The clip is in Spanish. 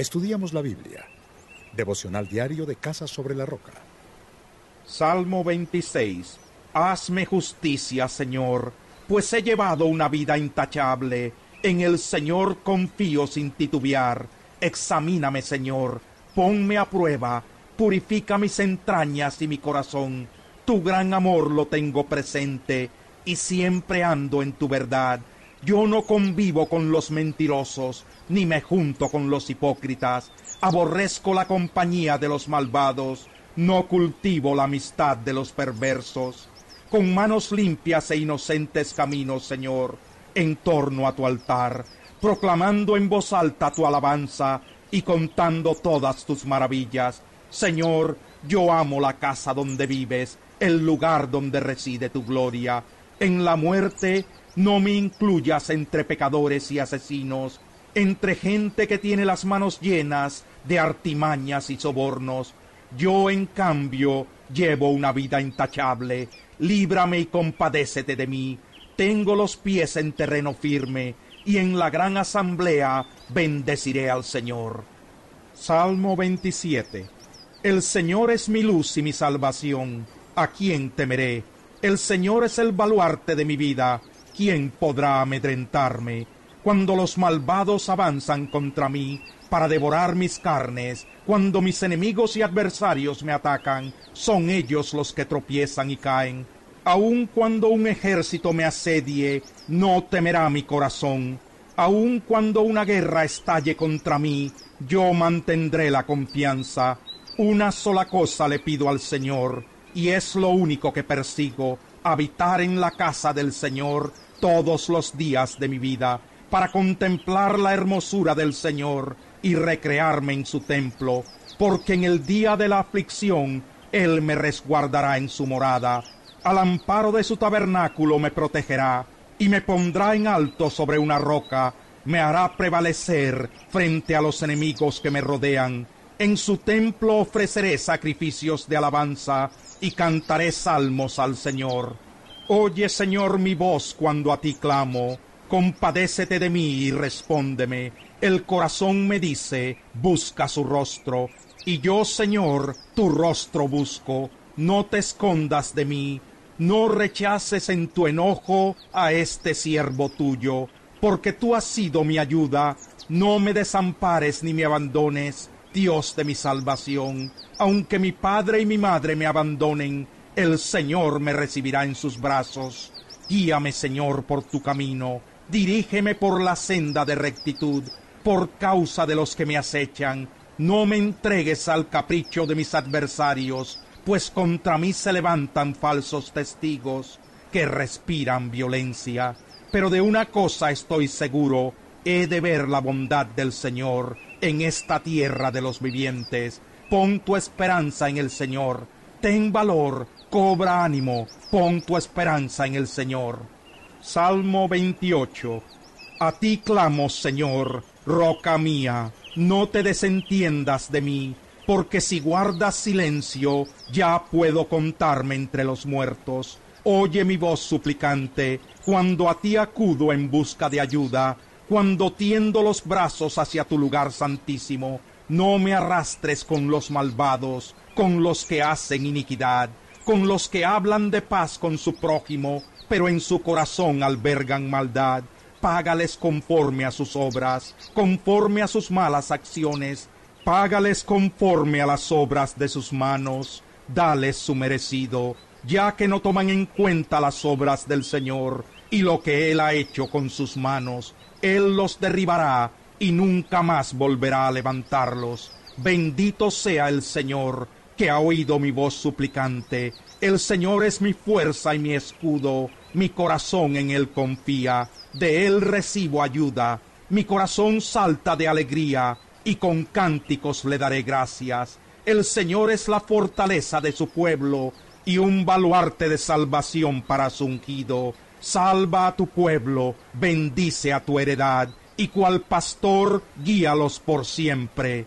Estudiamos la Biblia. Devocional diario de Casa sobre la Roca. Salmo 26. Hazme justicia, Señor, pues he llevado una vida intachable. En el Señor confío sin titubear. Examíname, Señor, ponme a prueba, purifica mis entrañas y mi corazón. Tu gran amor lo tengo presente y siempre ando en tu verdad. Yo no convivo con los mentirosos, ni me junto con los hipócritas. Aborrezco la compañía de los malvados, no cultivo la amistad de los perversos. Con manos limpias e inocentes caminos, Señor, en torno a tu altar, proclamando en voz alta tu alabanza y contando todas tus maravillas. Señor, yo amo la casa donde vives, el lugar donde reside tu gloria. En la muerte no me incluyas entre pecadores y asesinos, entre gente que tiene las manos llenas de artimañas y sobornos. Yo, en cambio, llevo una vida intachable. Líbrame y compadécete de mí. Tengo los pies en terreno firme, y en la gran asamblea bendeciré al Señor. Salmo 27 El Señor es mi luz y mi salvación. ¿A quién temeré? El Señor es el baluarte de mi vida ¿quién podrá amedrentarme? Cuando los malvados avanzan contra mí para devorar mis carnes, cuando mis enemigos y adversarios me atacan, son ellos los que tropiezan y caen. Aun cuando un ejército me asedie, no temerá mi corazón. Aun cuando una guerra estalle contra mí, yo mantendré la confianza. Una sola cosa le pido al Señor, y es lo único que persigo, habitar en la casa del Señor todos los días de mi vida para contemplar la hermosura del Señor y recrearme en su templo, porque en el día de la aflicción Él me resguardará en su morada, al amparo de su tabernáculo me protegerá, y me pondrá en alto sobre una roca, me hará prevalecer frente a los enemigos que me rodean. En su templo ofreceré sacrificios de alabanza y cantaré salmos al Señor. Oye, Señor, mi voz cuando a ti clamo. Compadécete de mí y respóndeme. El corazón me dice, busca su rostro. Y yo, Señor, tu rostro busco. No te escondas de mí. No rechaces en tu enojo a este siervo tuyo, porque tú has sido mi ayuda. No me desampares ni me abandones, Dios de mi salvación. Aunque mi padre y mi madre me abandonen, el Señor me recibirá en sus brazos. Guíame, Señor, por tu camino. Dirígeme por la senda de rectitud, por causa de los que me acechan. No me entregues al capricho de mis adversarios, pues contra mí se levantan falsos testigos que respiran violencia. Pero de una cosa estoy seguro, he de ver la bondad del Señor en esta tierra de los vivientes. Pon tu esperanza en el Señor. Ten valor, Cobra ánimo, pon tu esperanza en el Señor. Salmo 28. A ti clamo, Señor, roca mía, no te desentiendas de mí, porque si guardas silencio, ya puedo contarme entre los muertos. Oye mi voz suplicante, cuando a ti acudo en busca de ayuda, cuando tiendo los brazos hacia tu lugar santísimo, no me arrastres con los malvados, con los que hacen iniquidad con los que hablan de paz con su prójimo, pero en su corazón albergan maldad. Págales conforme a sus obras, conforme a sus malas acciones. Págales conforme a las obras de sus manos. Dales su merecido, ya que no toman en cuenta las obras del Señor y lo que Él ha hecho con sus manos. Él los derribará y nunca más volverá a levantarlos. Bendito sea el Señor que ha oído mi voz suplicante. El Señor es mi fuerza y mi escudo, mi corazón en Él confía, de Él recibo ayuda, mi corazón salta de alegría, y con cánticos le daré gracias. El Señor es la fortaleza de su pueblo, y un baluarte de salvación para su ungido. Salva a tu pueblo, bendice a tu heredad, y cual pastor guíalos por siempre